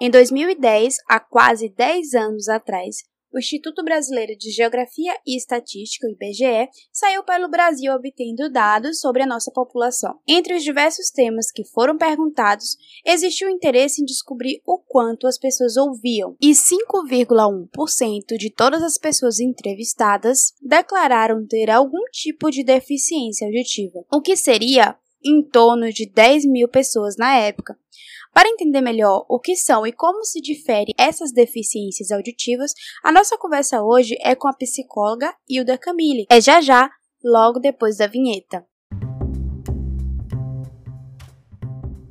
Em 2010, há quase 10 anos atrás, o Instituto Brasileiro de Geografia e Estatística, o IBGE, saiu pelo Brasil obtendo dados sobre a nossa população. Entre os diversos temas que foram perguntados, existiu interesse em descobrir o quanto as pessoas ouviam, e 5,1% de todas as pessoas entrevistadas declararam ter algum tipo de deficiência auditiva, o que seria em torno de 10 mil pessoas na época. Para entender melhor o que são e como se diferem essas deficiências auditivas, a nossa conversa hoje é com a psicóloga Hilda Camille. É já já, logo depois da vinheta.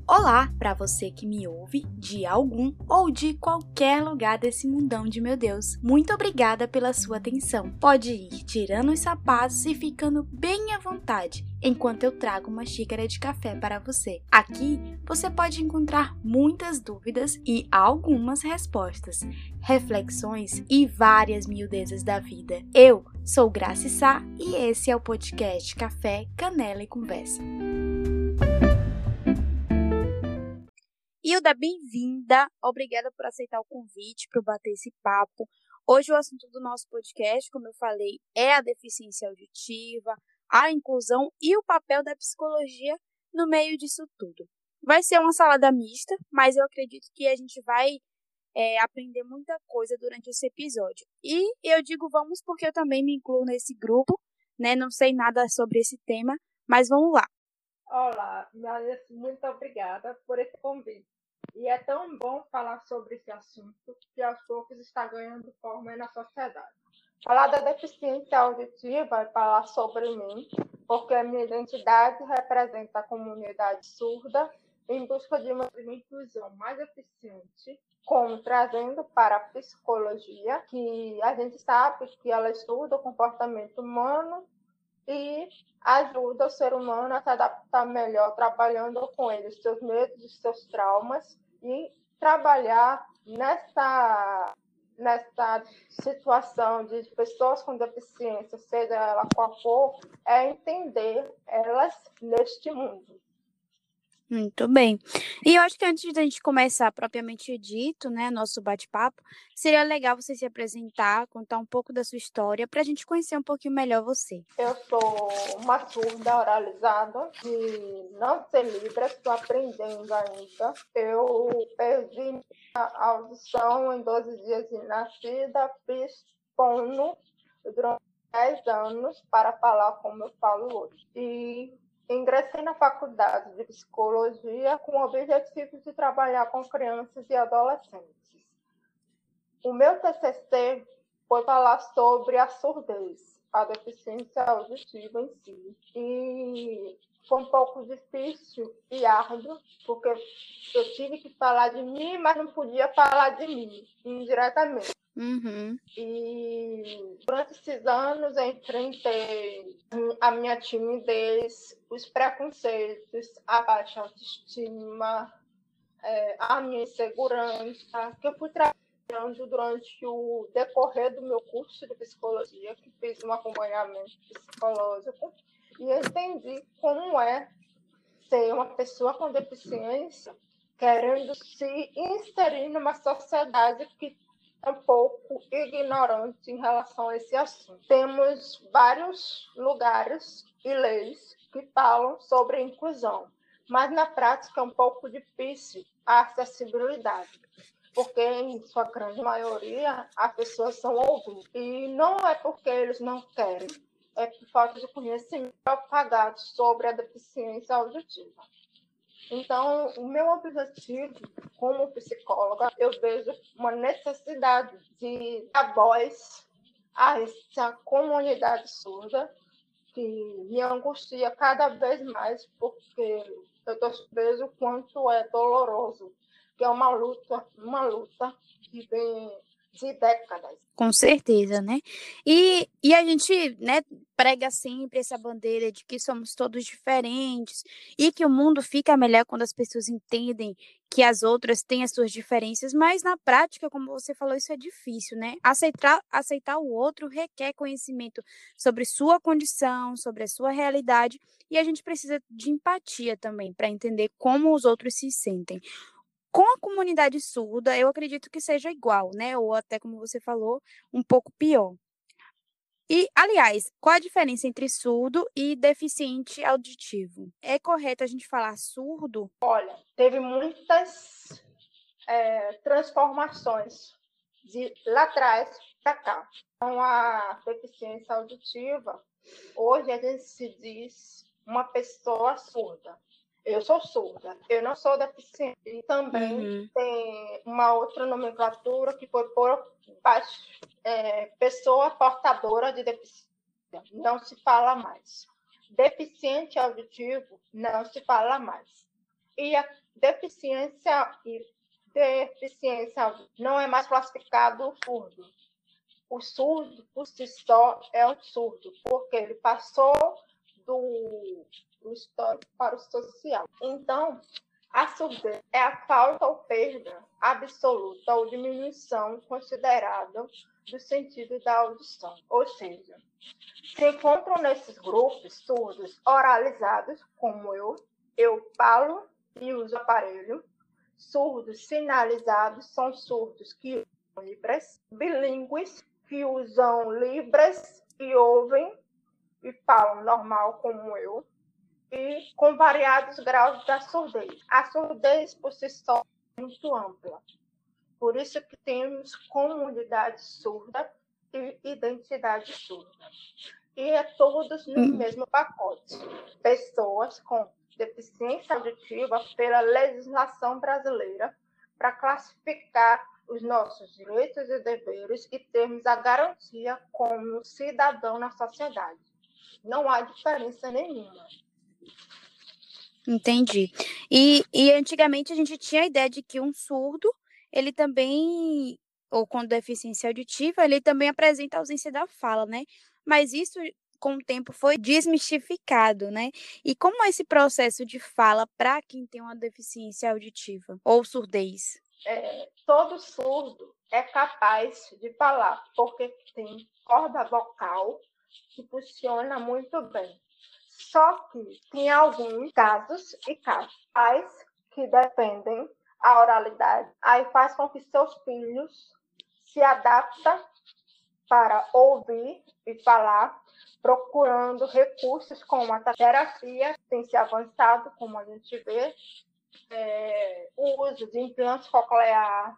Olá para você que me ouve de algum ou de qualquer lugar desse mundão de meu Deus. Muito obrigada pela sua atenção. Pode ir tirando os sapatos e ficando bem à vontade enquanto eu trago uma xícara de café para você. Aqui você pode encontrar muitas dúvidas e algumas respostas, reflexões e várias miudezas da vida. Eu sou Graça Sá e esse é o podcast Café, Canela e Conversa. Hilda, bem-vinda. Obrigada por aceitar o convite para bater esse papo. Hoje o assunto do nosso podcast, como eu falei, é a deficiência auditiva, a inclusão e o papel da psicologia no meio disso tudo. Vai ser uma salada mista, mas eu acredito que a gente vai é, aprender muita coisa durante esse episódio. E eu digo vamos porque eu também me incluo nesse grupo, né? Não sei nada sobre esse tema, mas vamos lá. Olá, muito obrigada por esse convite. E é tão bom falar sobre esse assunto que aos poucos está ganhando forma na sociedade. Falar da deficiência auditiva é falar sobre mim, porque a minha identidade representa a comunidade surda em busca de uma inclusão mais eficiente, como trazendo para a psicologia, que a gente sabe que ela estuda o comportamento humano e ajuda o ser humano a se adaptar melhor, trabalhando com ele, os seus medos, os seus traumas e trabalhar nessa, nessa situação de pessoas com deficiência, seja ela qual for, é entender elas neste mundo. Muito bem. E eu acho que antes da gente começar propriamente dito, né, nosso bate-papo, seria legal você se apresentar, contar um pouco da sua história, para a gente conhecer um pouquinho melhor você. Eu sou uma surda oralizada, de não ser livre, estou aprendendo ainda. Eu perdi a audição em 12 dias de nascida, fiz fono durante 10 anos para falar como eu falo hoje. E Ingressei na faculdade de psicologia com o objetivo de trabalhar com crianças e adolescentes. O meu TCC foi falar sobre a surdez, a deficiência auditiva em si. E foi um pouco difícil e árduo, porque eu tive que falar de mim, mas não podia falar de mim indiretamente. Uhum. E durante esses anos eu enfrentei a minha timidez, os preconceitos, a baixa autoestima, é, a minha insegurança, que eu fui trabalhando durante o decorrer do meu curso de psicologia, que fiz um acompanhamento psicológico, e entendi como é ser uma pessoa com deficiência querendo se inserir numa sociedade que um pouco ignorante em relação a esse assunto. Temos vários lugares e leis que falam sobre inclusão, mas na prática é um pouco difícil a acessibilidade, porque em sua grande maioria as pessoas são ouvidas. E não é porque eles não querem, é por falta de conhecimento propagado sobre a deficiência auditiva. Então, o meu objetivo como psicóloga, eu vejo uma necessidade de dar voz a essa comunidade surda que me angustia cada vez mais porque eu vejo o quanto é doloroso, que é uma luta, uma luta que vem de décadas. Com certeza, né? E, e a gente né, prega sempre essa bandeira de que somos todos diferentes e que o mundo fica melhor quando as pessoas entendem que as outras têm as suas diferenças, mas na prática, como você falou, isso é difícil, né? Aceitar, aceitar o outro requer conhecimento sobre sua condição, sobre a sua realidade, e a gente precisa de empatia também para entender como os outros se sentem. Com a comunidade surda, eu acredito que seja igual, né? Ou até como você falou, um pouco pior. E, aliás, qual a diferença entre surdo e deficiente auditivo? É correto a gente falar surdo? Olha, teve muitas é, transformações de lá atrás para cá. Então, a deficiência auditiva, hoje a gente se diz uma pessoa surda. Eu sou surda, eu não sou deficiente. E também uhum. tem uma outra nomenclatura que foi por é, pessoa portadora de deficiência. Não se fala mais. Deficiente auditivo, não se fala mais. E a deficiência e deficiência não é mais classificado surdo. O surdo, por si só, é um surdo, porque ele passou do do histórico para o social. Então, a surdez é a falta ou perda absoluta ou diminuição considerada do sentido da audição. Ou seja, se encontram nesses grupos surdos oralizados, como eu, eu falo e uso aparelho. Surdos sinalizados são surdos que usam libras, bilíngues que usam libras e ouvem e falam normal como eu e com variados graus da surdez. A surdez, por si só, é muito ampla. Por isso que temos comunidade surda e identidade surda. E é todos no hum. mesmo pacote. Pessoas com deficiência auditiva pela legislação brasileira para classificar os nossos direitos e deveres e termos a garantia como cidadão na sociedade. Não há diferença nenhuma. Entendi. E, e antigamente a gente tinha a ideia de que um surdo, ele também, ou com deficiência auditiva, ele também apresenta ausência da fala, né? Mas isso com o tempo foi desmistificado, né? E como é esse processo de fala para quem tem uma deficiência auditiva ou surdez? É, todo surdo é capaz de falar, porque tem corda vocal que funciona muito bem. Só que tem alguns casos e casos que dependem a oralidade, aí faz com que seus filhos se adaptem para ouvir e falar, procurando recursos como a terapia, tem se avançado, como a gente vê, é, o uso de implantes coclear,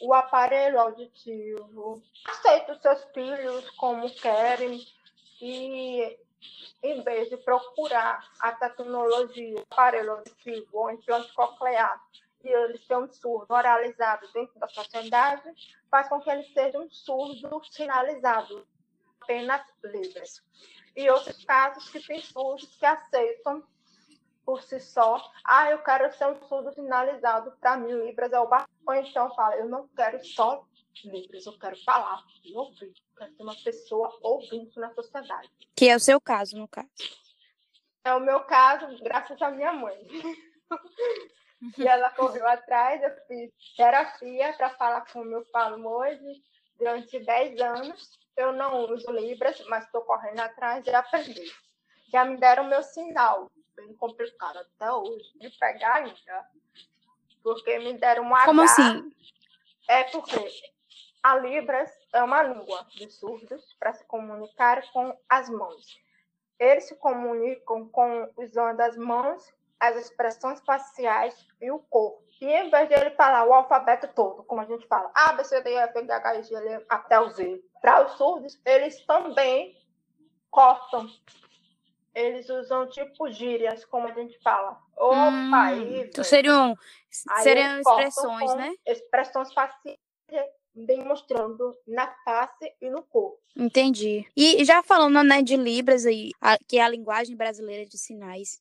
o aparelho auditivo. Aceita os seus filhos como querem e em vez de procurar a tecnologia, aparelho auditivo ou implante coclear, e eles sejam surdos oralizados dentro da sociedade, faz com que eles sejam surdos sinalizados, apenas livres. E outros casos que tem surdos que aceitam por si só, ah, eu quero ser um surdo sinalizado, para mim Libras é. Ou então fala, eu não quero só Libras, eu quero falar e ouvir ser uma pessoa ouvinte na sociedade. Que é o seu caso, no caso. É o meu caso, graças à minha mãe. e ela correu atrás, eu fiz terapia para falar como eu falo hoje, durante 10 anos. Eu não uso Libras, mas estou correndo atrás de aprender. Já me deram meu sinal, bem complicado até hoje, de pegar ainda. Porque me deram um Como H. assim? É porque a Libras é uma língua de surdos para se comunicar com as mãos. Eles se comunicam com usando as mãos, as expressões faciais e o corpo. E em vez de ele falar o alfabeto todo, como a gente fala, A, B, C, D, E, F, G, H, I, G, L, até o Z, para os surdos, eles também cortam. Eles usam tipo gírias, como a gente fala. Opa, hum, aí, então seriam, seriam expressões, né? Expressões faciais demonstrando na face e no corpo. Entendi. E já falando né, de Libras aí, a, que é a linguagem brasileira de sinais,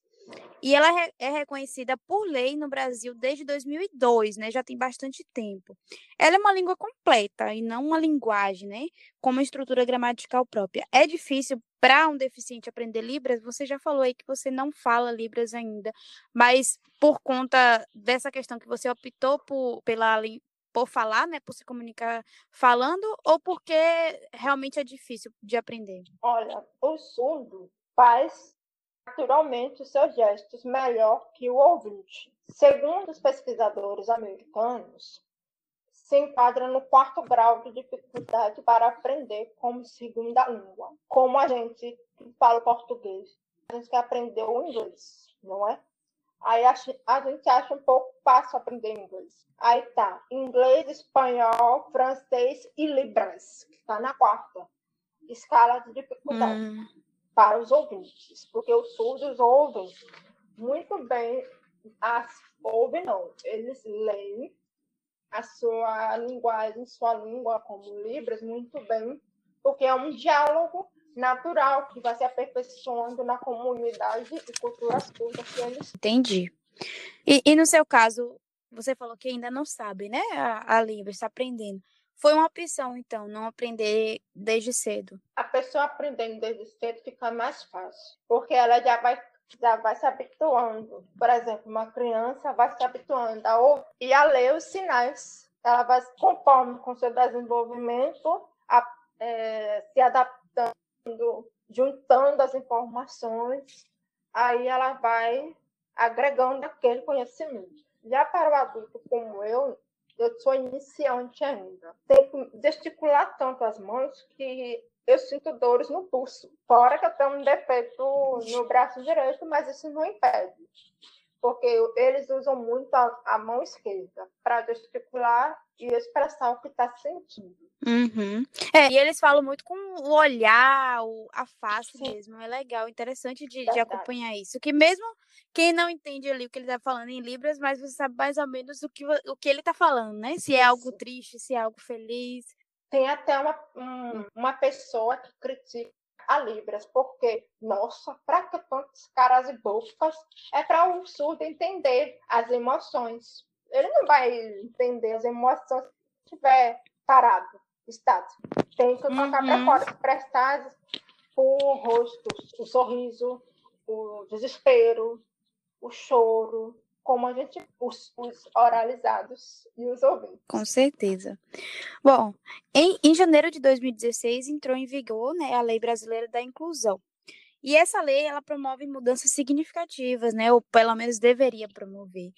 e ela é, é reconhecida por lei no Brasil desde 2002, né? Já tem bastante tempo. Ela é uma língua completa e não uma linguagem, né? Com uma estrutura gramatical própria. É difícil para um deficiente aprender Libras? Você já falou aí que você não fala Libras ainda, mas por conta dessa questão que você optou por, pela, por falar, né, por se comunicar falando, ou porque realmente é difícil de aprender? Olha, o surdo faz naturalmente os seus gestos melhor que o ouvinte. Segundo os pesquisadores americanos, se enquadra no quarto grau de dificuldade para aprender como segunda língua. Como a gente fala português, a gente quer aprender o inglês, não é? Aí a, a gente acha um pouco fácil aprender inglês. Aí tá, inglês, espanhol, francês e libras, que está na quarta escala de dificuldade hum. para os ouvintes, porque os surdos ouvem muito bem, as, ouvem não, eles leem a sua linguagem, sua língua como Libras muito bem, porque é um diálogo natural que vai se aperfeiçoando na comunidade e culturas cultas que eles Entendi. E, e, no seu caso, você falou que ainda não sabe, né? A, a Libras, está aprendendo. Foi uma opção, então, não aprender desde cedo. A pessoa aprendendo desde cedo fica mais fácil, porque ela já vai já vai se habituando. Por exemplo, uma criança vai se habituando a ouvir e a ler os sinais. Ela vai, conforme com seu desenvolvimento, a, é, se adaptando, juntando as informações, aí ela vai agregando aquele conhecimento. Já para o adulto como eu, eu sou iniciante ainda. Tenho que gesticular tanto as mãos que eu sinto dores no pulso. Fora que eu tenho um defeito no braço direito, mas isso não impede. Porque eles usam muito a, a mão esquerda para gesticular e expressar o que está sentindo. Uhum. É, e eles falam muito com o olhar, a face Sim. mesmo. É legal, interessante de, de, acompanhar isso. Que mesmo quem não entende ali o que ele está falando em Libras, mas você sabe mais ou menos o que, o que ele está falando, né? Se é algo triste, se é algo feliz. Tem até uma, um, uma pessoa que critica a Libras, porque, nossa, para que tantos caras e bocas? É para o surdo entender as emoções. Ele não vai entender as emoções se estiver parado, estático. Tem que colocar uhum. para fora, expressar o rosto, o sorriso, o desespero, o choro, como a gente, os, os oralizados e os ouvintes. Com certeza. Bom, em, em janeiro de 2016 entrou em vigor né, a Lei Brasileira da Inclusão. E essa lei ela promove mudanças significativas, né, ou pelo menos deveria promover,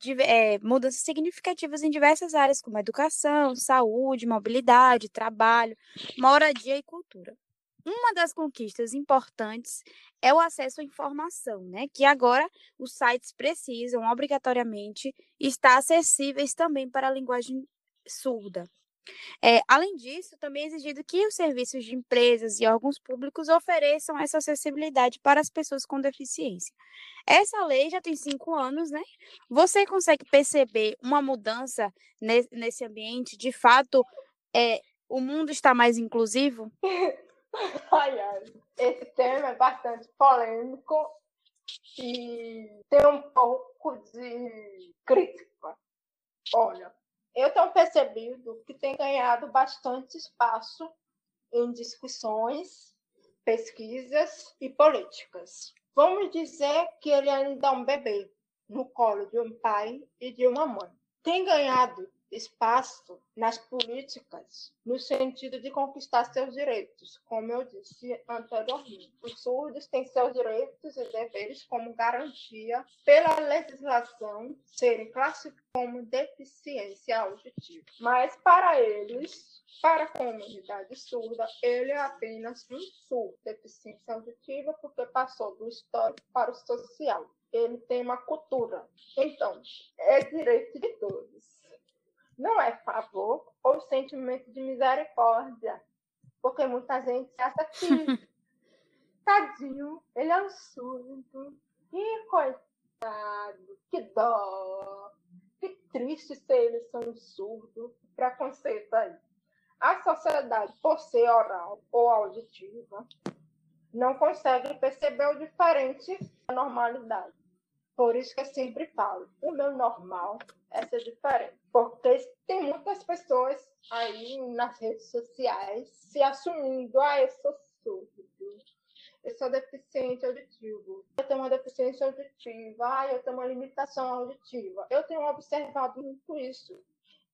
de, é, mudanças significativas em diversas áreas, como educação, saúde, mobilidade, trabalho, moradia e cultura uma das conquistas importantes é o acesso à informação, né? Que agora os sites precisam obrigatoriamente estar acessíveis também para a linguagem surda. É, além disso, também é exigido que os serviços de empresas e órgãos públicos ofereçam essa acessibilidade para as pessoas com deficiência. Essa lei já tem cinco anos, né? Você consegue perceber uma mudança nesse ambiente? De fato, é, o mundo está mais inclusivo? Ai, ai. Esse tema é bastante polêmico e tem um pouco de crítica. Olha, eu tenho percebido que tem ganhado bastante espaço em discussões, pesquisas e políticas. Vamos dizer que ele ainda é um bebê no colo de um pai e de uma mãe. Tem ganhado espaço nas políticas no sentido de conquistar seus direitos, como eu disse anteriormente. Os surdos têm seus direitos e deveres como garantia pela legislação serem classificados como deficiência auditiva. Mas para eles, para a comunidade surda, ele é apenas um surdo, deficiência auditiva, porque passou do histórico para o social. Ele tem uma cultura. Então, é direito de todos não é favor ou sentimento de misericórdia. Porque muita gente acha que, tadinho, ele é um surdo. Que coitado, que dó, que triste ser ele ser um surdo. Preconceito aí. A sociedade, por ser oral ou auditiva, não consegue perceber o diferente da normalidade. Por isso que eu sempre falo, o meu normal é ser diferente. Porque tem muitas pessoas aí nas redes sociais se assumindo, ah, eu sou surdo, eu sou deficiente auditivo, eu tenho uma deficiência auditiva, ah, eu tenho uma limitação auditiva. Eu tenho observado muito isso.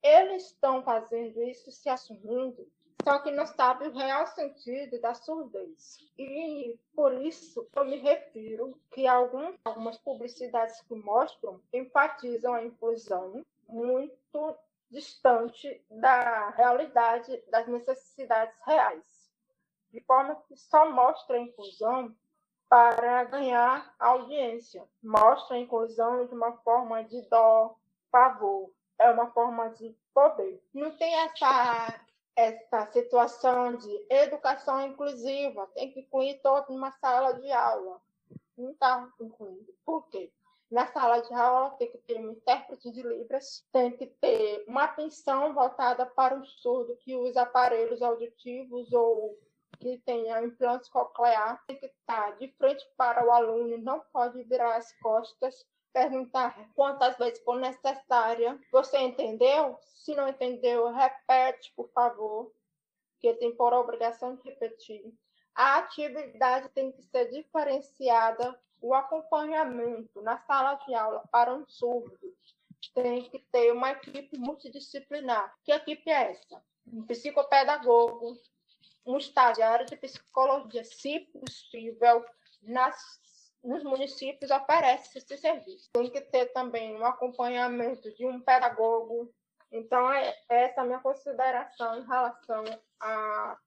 Eles estão fazendo isso, se assumindo, só que não sabe o real sentido da surdez. E por isso eu me refiro que algum, algumas publicidades que mostram enfatizam a inclusão muito distante da realidade das necessidades reais, de forma que só mostra a inclusão para ganhar audiência, mostra a inclusão de uma forma de dó, favor, é uma forma de poder. Não tem essa essa situação de educação inclusiva, tem que incluir todo numa sala de aula. Não está incluindo. Por quê? Na sala de aula tem que ter um intérprete de Libras, tem que ter uma atenção voltada para o surdo que usa aparelhos auditivos ou que tenha implante coclear, tem que estar de frente para o aluno, não pode virar as costas, perguntar quantas vezes for necessária. Você entendeu? Se não entendeu, repete, por favor, que tem por obrigação de repetir. A atividade tem que ser diferenciada, o acompanhamento na sala de aula para um surdo tem que ter uma equipe multidisciplinar. Que equipe é essa? Um psicopedagogo, um estagiário de psicologia, se possível, nas, nos municípios oferece esse serviço. Tem que ter também um acompanhamento de um pedagogo. Então, é essa é a minha consideração em relação à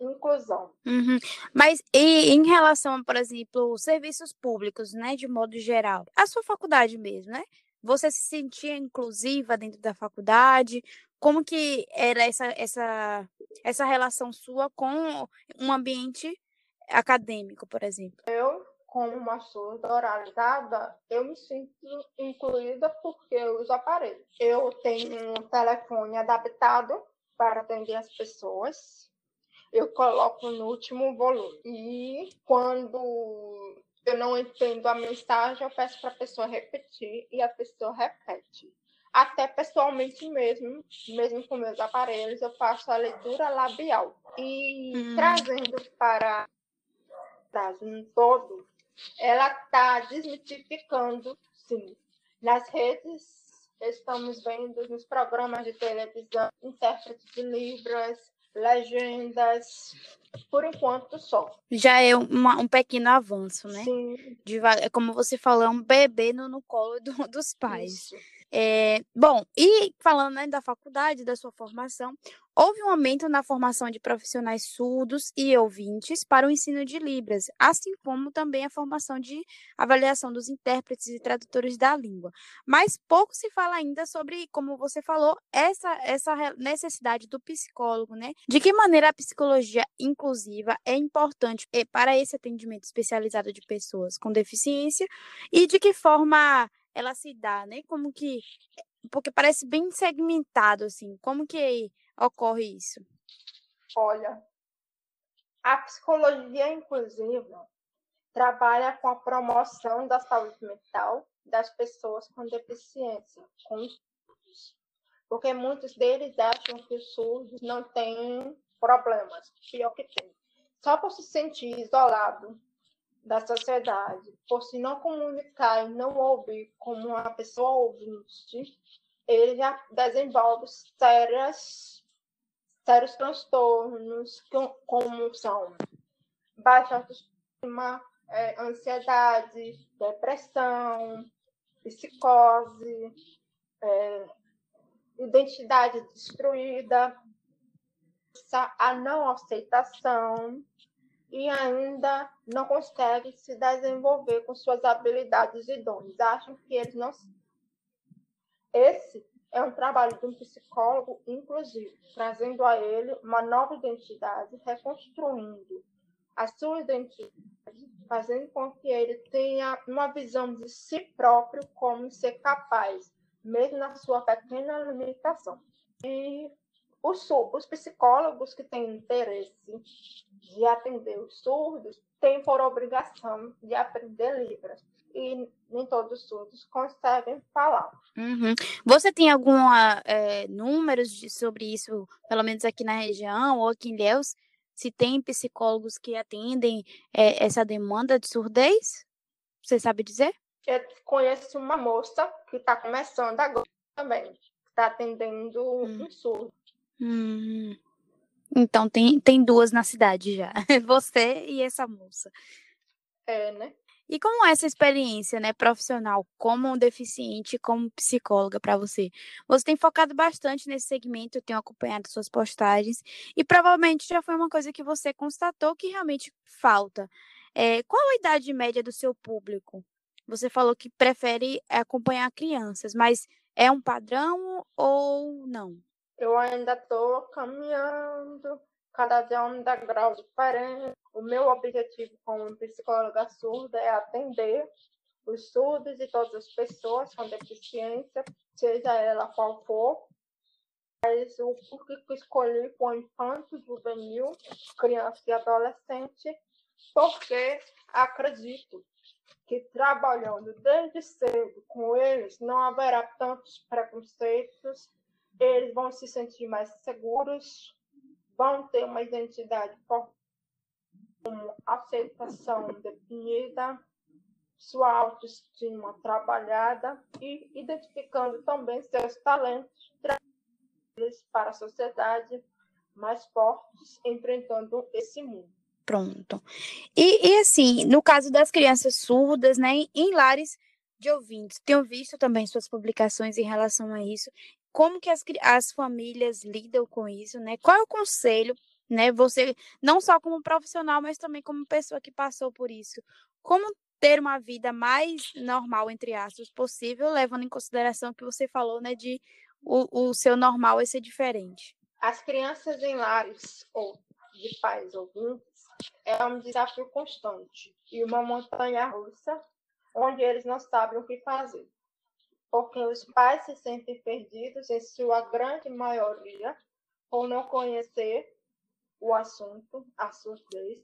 inclusão. Uhum. Mas e em relação, por exemplo, serviços públicos, né, de modo geral, a sua faculdade mesmo, né? Você se sentia inclusiva dentro da faculdade? Como que era essa, essa, essa relação sua com um ambiente acadêmico, por exemplo? Eu, como uma surda oralizada, eu me sinto incluída porque eu uso aparelho. Eu tenho um telefone adaptado para atender as pessoas. Eu coloco no último volume. E quando eu não entendo a mensagem, eu peço para a pessoa repetir e a pessoa repete até pessoalmente mesmo, mesmo com meus aparelhos, eu faço a leitura labial. E hum. trazendo para um todo, ela está desmitificando, sim. Nas redes, estamos vendo nos programas de televisão, intérprete de Libras, legendas, por enquanto só. Já é uma, um pequeno avanço, né? Sim. é como você falou, é um bebê no, no colo do, dos pais. Isso. É, bom, e falando né, da faculdade, da sua formação, houve um aumento na formação de profissionais surdos e ouvintes para o ensino de Libras, assim como também a formação de avaliação dos intérpretes e tradutores da língua. Mas pouco se fala ainda sobre, como você falou, essa, essa necessidade do psicólogo, né? De que maneira a psicologia inclusiva é importante eh, para esse atendimento especializado de pessoas com deficiência e de que forma ela se dá, né? Como que. Porque parece bem segmentado, assim. Como que ocorre isso? Olha, a psicologia inclusiva trabalha com a promoção da saúde mental das pessoas com deficiência, com. Porque muitos deles acham que os surdos não têm problemas, pior que tem. Só por se sentir isolado da sociedade, por se não comunicar e não ouvir como uma pessoa ouvinte, ele já desenvolve sérias, sérios transtornos, como são baixa autoestima, é, ansiedade, depressão, psicose, é, identidade destruída, a não aceitação, e ainda não conseguem se desenvolver com suas habilidades idôneas. Acham que eles não. Esse é um trabalho de um psicólogo inclusivo, trazendo a ele uma nova identidade, reconstruindo a sua identidade, fazendo com que ele tenha uma visão de si próprio como ser capaz, mesmo na sua pequena limitação. E os, os psicólogos que têm interesse de atender os surdos têm por obrigação de aprender Libras. E nem todos os surdos conseguem falar. Uhum. Você tem algum é, números de, sobre isso, pelo menos aqui na região ou aqui em Deus? Se tem psicólogos que atendem é, essa demanda de surdez? Você sabe dizer? Eu conheço uma moça que está começando agora também, está atendendo hum. um surdo. Hum. Então tem, tem duas na cidade já. Você e essa moça. É, né? E como é essa experiência, né, profissional, como um deficiente, como psicóloga para você? Você tem focado bastante nesse segmento, eu tenho acompanhado suas postagens e provavelmente já foi uma coisa que você constatou que realmente falta. É, qual a idade média do seu público? Você falou que prefere acompanhar crianças, mas é um padrão ou não? Eu ainda estou caminhando, cada dia um degrau diferente. O meu objetivo como psicóloga surda é atender os surdos e todas as pessoas com deficiência, seja ela qual for. Mas o que escolhi o infanto, juvenil, criança e adolescente, porque acredito que trabalhando desde cedo com eles não haverá tantos preconceitos eles vão se sentir mais seguros, vão ter uma identidade com aceitação definida, sua autoestima trabalhada e identificando também seus talentos para a sociedade mais fortes, enfrentando esse mundo. Pronto. E, e assim, no caso das crianças surdas, né, em lares de ouvintes, tenho visto também suas publicações em relação a isso como que as, as famílias lidam com isso, né? Qual é o conselho, né? Você, não só como profissional, mas também como pessoa que passou por isso. Como ter uma vida mais normal, entre aspas, possível, levando em consideração que você falou, né, de o, o seu normal é ser diferente. As crianças em lares ou de pais ouvintes é um desafio constante e uma montanha russa onde eles não sabem o que fazer porque os pais se sentem perdidos, em sua grande maioria, por não conhecer o assunto, a surdez,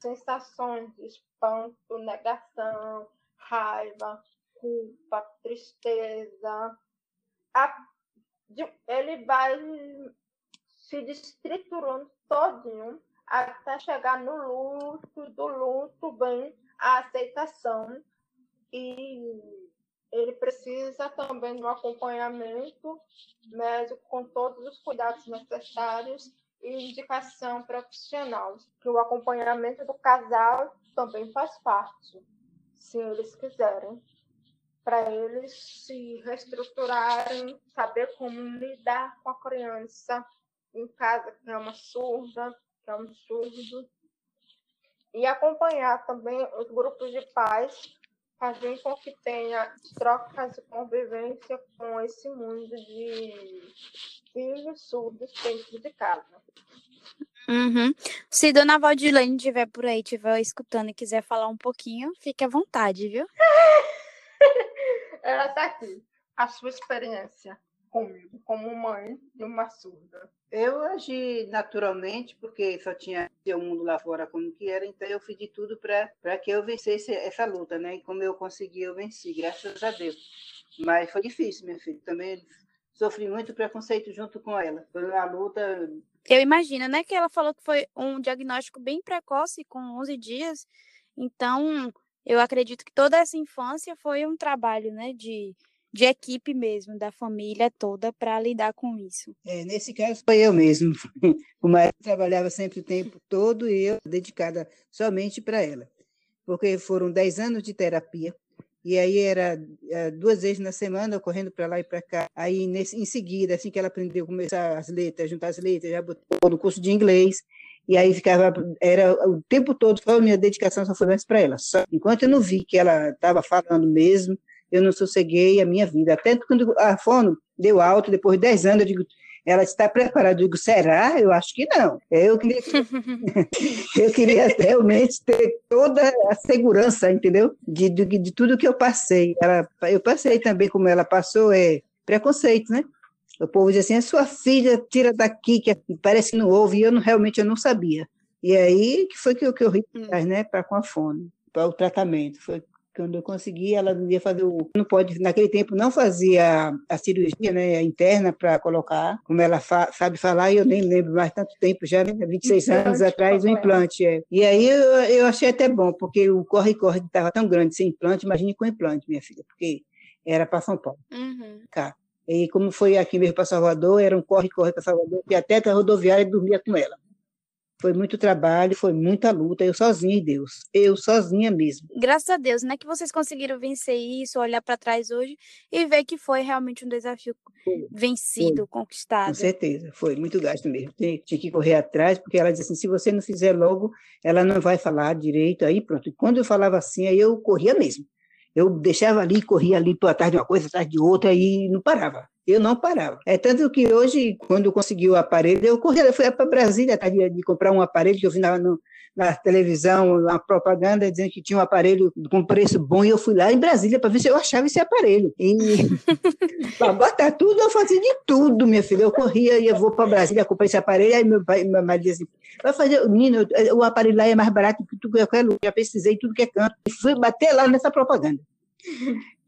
sensações de espanto, negação, raiva, culpa, tristeza. A, ele vai se destriturando todinho até chegar no luto, do luto vem a aceitação e ele precisa também um acompanhamento médico com todos os cuidados necessários e indicação profissional, que o acompanhamento do casal também faz parte, se eles quiserem, para eles se reestruturarem, saber como lidar com a criança em casa, que é uma surda, que é um surdo, e acompanhar também os grupos de pais fazer com que tenha trocas de convivência com esse mundo de filhos surdos dentro de casa. Uhum. Se Dona Valdilene estiver por aí, estiver escutando e quiser falar um pouquinho, fique à vontade, viu? Ela está aqui. A sua experiência comigo, como mãe de uma surda. Eu agi naturalmente, porque só tinha o mundo lá fora como que era, então eu fiz de tudo para que eu vencesse essa luta, né? E como eu consegui, eu venci, graças a Deus. Mas foi difícil, minha filha. Também sofri muito preconceito junto com ela. Foi uma luta. Eu imagino, né? Que ela falou que foi um diagnóstico bem precoce, com 11 dias. Então, eu acredito que toda essa infância foi um trabalho, né? De de equipe mesmo, da família toda, para lidar com isso. É, nesse caso foi eu mesmo. O marido trabalhava sempre o tempo todo e eu dedicada somente para ela. Porque foram 10 anos de terapia. E aí era é, duas vezes na semana, correndo para lá e para cá. Aí, nesse, em seguida, assim que ela aprendeu a começar as letras, juntar as letras, já botou no curso de inglês. E aí ficava, era o tempo todo, só a minha dedicação só foi mais para ela. Só, enquanto eu não vi que ela estava falando mesmo, eu não sosseguei a minha vida. Até quando a Fono deu alto, depois de 10 anos, eu digo, ela está preparada? Eu digo, será? Eu acho que não. Eu queria, eu queria realmente ter toda a segurança, entendeu? De, de, de tudo que eu passei. Ela, eu passei também, como ela passou, é preconceito, né? O povo diz assim, a sua filha tira daqui, que parece que não ouve, e eu não, realmente eu não sabia. E aí que foi que eu, que eu ri, hum. né, para com a fome, para o tratamento. Foi quando eu consegui, ela ia fazer o. Não pode, naquele tempo não fazia a cirurgia né, interna para colocar, como ela fa sabe falar, e eu nem lembro mais tanto tempo, já, né, 26 implante, anos atrás, o implante. É. E aí eu, eu achei até bom, porque o corre-corre estava tão grande sem implante, imagine com implante, minha filha, porque era para São Paulo. Uhum. E como foi aqui mesmo para Salvador, era um corre-corre para Salvador, e até a rodoviária dormia com ela. Foi muito trabalho, foi muita luta, eu sozinha e Deus. Eu sozinha mesmo. Graças a Deus, né, que vocês conseguiram vencer isso, olhar para trás hoje e ver que foi realmente um desafio foi. vencido, foi. conquistado. Com certeza, foi muito gasto mesmo. Tinha, tinha, que correr atrás, porque ela disse assim: se você não fizer logo, ela não vai falar direito. Aí pronto. E quando eu falava assim, aí eu corria mesmo. Eu deixava ali, corria ali atrás de uma coisa, atrás de outra, e não parava. Eu não parava. É tanto que hoje, quando consegui o aparelho, eu corri, eu fui para Brasília tá, de, de, comprar um aparelho que eu vi na, no, na televisão, uma propaganda dizendo que tinha um aparelho com preço bom, e eu fui lá em Brasília para ver se eu achava esse aparelho. E para botar tudo, eu fazia de tudo, minha filha. Eu corria e eu vou para Brasília comprar esse aparelho, aí meu pai, meu marido dizia assim, vai fazer, menino, o aparelho lá é mais barato que tudo que eu quero, já pesquisei tudo que é canto, e fui bater lá nessa propaganda.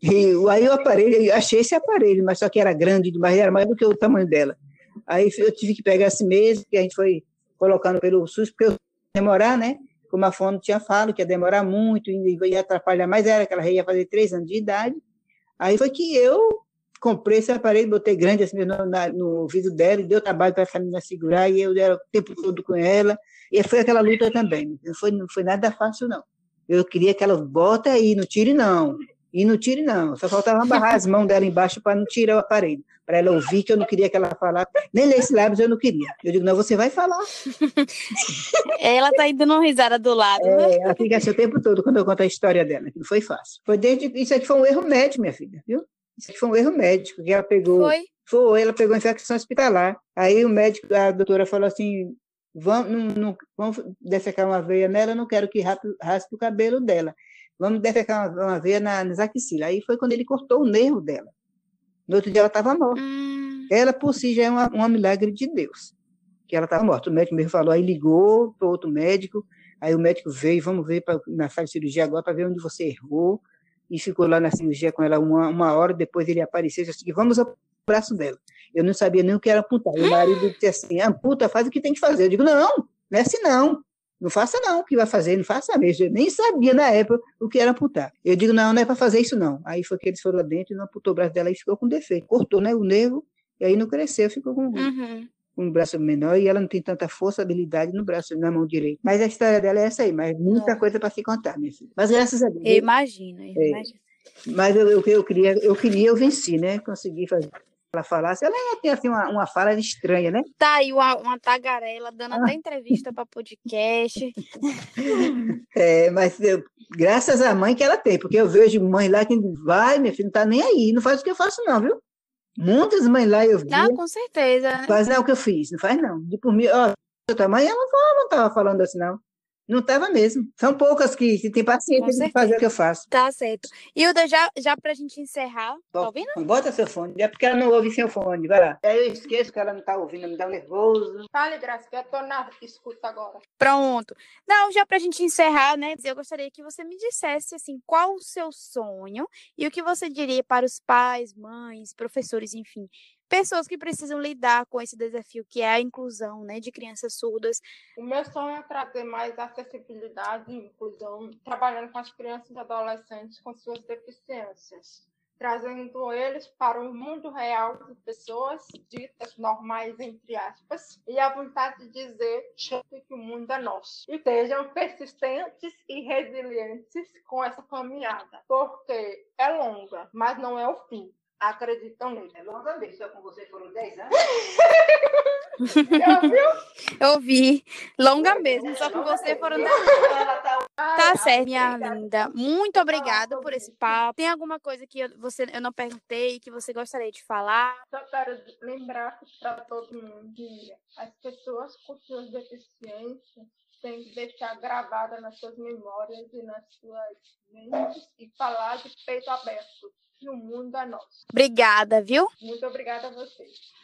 E aí o aparelho, achei esse aparelho, mas só que era grande demais, era mais do que o tamanho dela. Aí eu tive que pegar esse mês, que a gente foi colocando pelo SUS, porque eu demorar, né? Como a fono tinha falado, que ia demorar muito, ia atrapalhar mais, era que ela ia fazer três anos de idade. Aí foi que eu comprei esse aparelho, botei grande assim no, na, no ouvido dela, e deu trabalho para essa menina segurar, e eu era o tempo todo com ela, e foi aquela luta também. Não foi, não foi nada fácil, não. Eu queria que ela bota aí, não tire, não. E não tire, não. Só faltava amarrar as mãos dela embaixo para não tirar o aparelho. Para ela ouvir que eu não queria que ela falasse. Nem ler lábios eu não queria. Eu digo, não, você vai falar. ela tá indo dando risada do lado. É, né? ela fica assim o tempo todo quando eu conto a história dela, que não foi fácil. Foi desde, isso aqui foi um erro médico, minha filha, viu? Isso aqui foi um erro médico, que ela pegou. Foi? Foi, ela pegou infecção hospitalar. Aí o médico, a doutora falou assim: vamos, não, não, vamos dessecar uma veia nela, eu não quero que raspe o cabelo dela vamos defecar uma, uma veia na, nas axilas. Aí foi quando ele cortou o nervo dela. No outro dia ela estava morta. Hum. Ela por si já é uma, uma milagre de Deus, que ela estava morta. O médico mesmo falou, aí ligou para outro médico, aí o médico veio, vamos ver pra, na sala de cirurgia agora para ver onde você errou, e ficou lá na cirurgia com ela uma, uma hora, depois ele apareceu e disse, vamos ao braço dela. Eu não sabia nem o que era amputar. E o marido disse assim, amputa, faz o que tem que fazer. Eu digo, não, não é assim não. Não faça não, o que vai fazer, não faça mesmo. Eu nem sabia na época o que era amputar. Eu digo, não, não é para fazer isso não. Aí foi que eles foram lá dentro e não amputou o braço dela e ficou com defeito. Cortou, né, o nervo, e aí não cresceu, ficou com uhum. um braço menor e ela não tem tanta força, habilidade no braço, na mão direita. Mas a história dela é essa aí, mas muita é. coisa para se contar, minha filha. Mas graças a Deus. Eu imagino, eu é, imagino. Mas eu, eu, eu, queria, eu queria, eu venci, né? Consegui fazer ela falasse, ela ainda tem assim, uma, uma fala estranha, né? Tá aí uma, uma tagarela dando ah. até entrevista para podcast. é, mas eu, graças à mãe que ela tem, porque eu vejo mãe lá que vai, minha filha, não tá nem aí, não faz o que eu faço, não, viu? Muitas mães lá eu vi. Não, com certeza. Faz não é o que eu fiz, não faz não. De por mim, ó, tua mãe, ela não estava falando assim, não. Não estava mesmo. São poucas que, que têm paciência de fazer o que eu faço. Tá certo. Hilda, já, já para a gente encerrar, tá ouvindo? Bota seu fone. É porque ela não ouve seu fone. Vai lá. Aí eu esqueço que ela não está ouvindo, me dá um nervoso. Fale, Graça, que eu tô na escuta agora. Pronto. Não, já para a gente encerrar, né? Eu gostaria que você me dissesse, assim, qual o seu sonho e o que você diria para os pais, mães, professores, enfim, pessoas que precisam lidar com esse desafio que é a inclusão né, de crianças surdas. O meu sonho é trazer mais acessibilidade e inclusão, trabalhando com as crianças e adolescentes com suas deficiências, trazendo eles para o mundo real de pessoas ditas normais, entre aspas, e a vontade de dizer que o mundo é nosso. E sejam persistentes e resilientes com essa caminhada, porque é longa, mas não é o fim acreditam. É longa vez, só com você foram 10 anos. Eu ouvi. Longa mesmo, só com você foram 10 anos. Tá, tá certo, minha linda. Muito obrigada por esse papo. Tem alguma coisa que eu, você, eu não perguntei que você gostaria de falar? Só quero lembrar para todo mundo que as pessoas com suas deficiências têm que deixar gravada nas suas memórias e nas suas mentes e falar de peito aberto que o mundo é nosso. Obrigada, viu? Muito obrigada a vocês.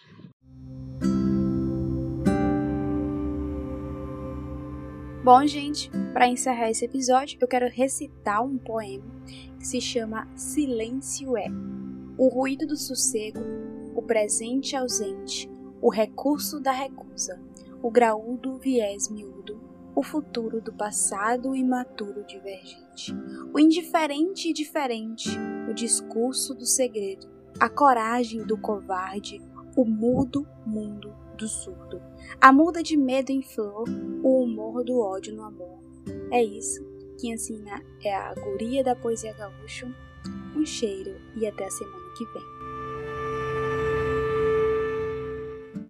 Bom, gente, para encerrar esse episódio, eu quero recitar um poema que se chama Silêncio é. O ruído do sossego, o presente ausente, o recurso da recusa, o graúdo viés miúdo, o futuro do passado imaturo divergente, o indiferente e diferente, o discurso do segredo, a coragem do covarde, o mudo mundo do surdo, a muda de medo em flor, o humor do ódio no amor. É isso. Quem ensina é a guria da poesia gaúcho. Um cheiro e até a semana que vem.